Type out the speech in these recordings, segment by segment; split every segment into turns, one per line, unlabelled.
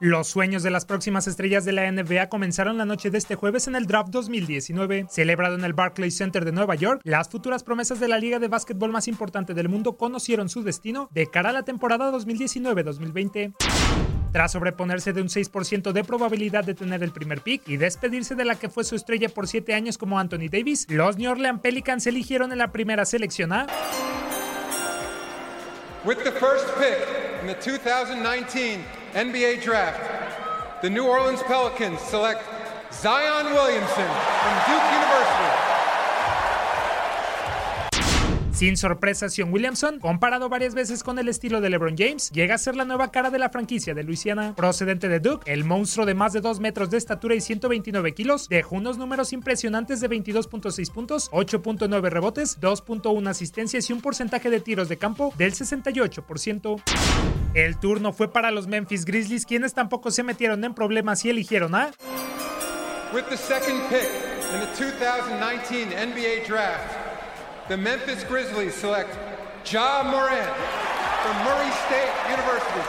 Los sueños de las próximas estrellas de la NBA comenzaron la noche de este jueves en el Draft 2019. Celebrado en el Barclays Center de Nueva York, las futuras promesas de la liga de básquetbol más importante del mundo conocieron su destino de cara a la temporada 2019-2020. Tras sobreponerse de un 6% de probabilidad de tener el primer pick y despedirse de la que fue su estrella por 7 años como Anthony Davis, los New Orleans Pelicans eligieron en la primera selección a
With the first pick in the 2019 NBA Draft, the New Orleans Pelicans select Zion Williamson from Duke University.
Sin sorpresa, Sion Williamson, comparado varias veces con el estilo de LeBron James, llega a ser la nueva cara de la franquicia de Luisiana. Procedente de Duke, el monstruo de más de 2 metros de estatura y 129 kilos, dejó unos números impresionantes de 22.6 puntos, 8.9 rebotes, 2.1 asistencias y un porcentaje de tiros de campo del 68%. El turno fue para los Memphis Grizzlies, quienes tampoco se metieron en problemas y eligieron a
With the second pick in the 2019 NBA Draft, the Memphis Grizzlies select Ja Morant from Murray State University.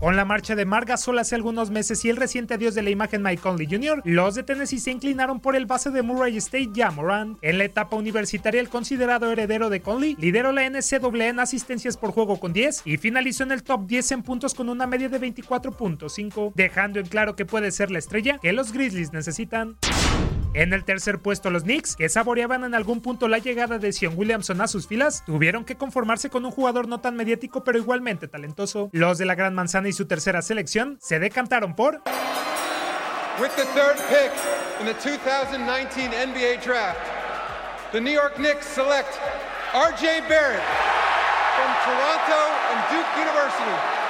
Con la marcha de Marga Gasol hace algunos meses y el reciente adiós de la imagen Mike Conley Jr., los de Tennessee se inclinaron por el base de Murray State, Ja Morant. En la etapa universitaria, el considerado heredero de Conley lideró la NCAA en asistencias por juego con 10 y finalizó en el top 10 en puntos con una media de 24.5, dejando en claro que puede ser la estrella que los Grizzlies necesitan. En el tercer puesto, los Knicks, que saboreaban en algún punto la llegada de Sion Williamson a sus filas, tuvieron que conformarse con un jugador no tan mediático pero igualmente talentoso. Los de la Gran Manzana y su tercera selección se decantaron por
With the third pick in the 2019 NBA Draft, the New York Knicks select RJ Barrett from Toronto and Duke University.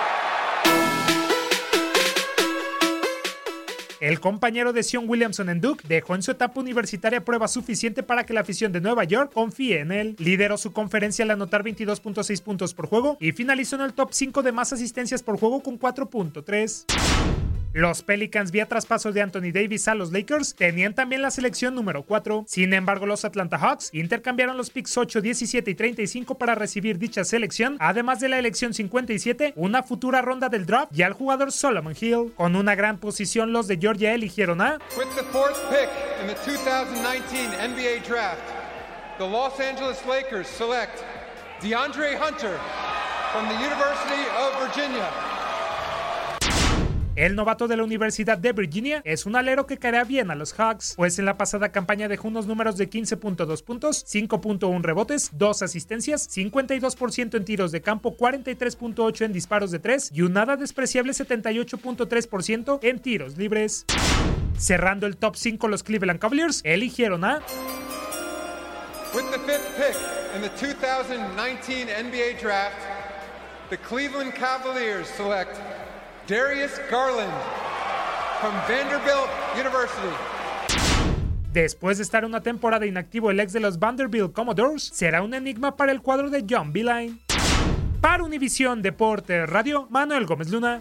El compañero de Sion Williamson en Duke dejó en su etapa universitaria prueba suficiente para que la afición de Nueva York confíe en él. Lideró su conferencia al anotar 22.6 puntos por juego y finalizó en el top 5 de más asistencias por juego con 4.3. Los Pelicans vía traspaso de Anthony Davis a los Lakers tenían también la selección número 4. Sin embargo, los Atlanta Hawks intercambiaron los picks 8, 17 y 35 para recibir dicha selección, además de la elección 57, una futura ronda del draft y al jugador Solomon Hill. Con una gran posición, los de Georgia eligieron a
With the fourth pick in the 2019 NBA Draft, the Los Angeles Lakers select DeAndre Hunter from the University of Virginia.
El novato de la Universidad de Virginia es un alero que caerá bien a los Hawks, pues en la pasada campaña dejó unos números de 15.2 puntos, 5.1 rebotes, 2 asistencias, 52% en tiros de campo, 43.8 en disparos de 3 y un nada despreciable 78.3% en tiros libres. Cerrando el top 5 los Cleveland Cavaliers eligieron a
With the fifth pick in the 2019 NBA Draft, the Cleveland Cavaliers select Darius Garland from Vanderbilt University.
Después de estar una temporada inactivo, el ex de los Vanderbilt Commodores será un enigma para el cuadro de John Beeline. Para Univisión Deporte Radio, Manuel Gómez Luna.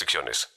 restricciones.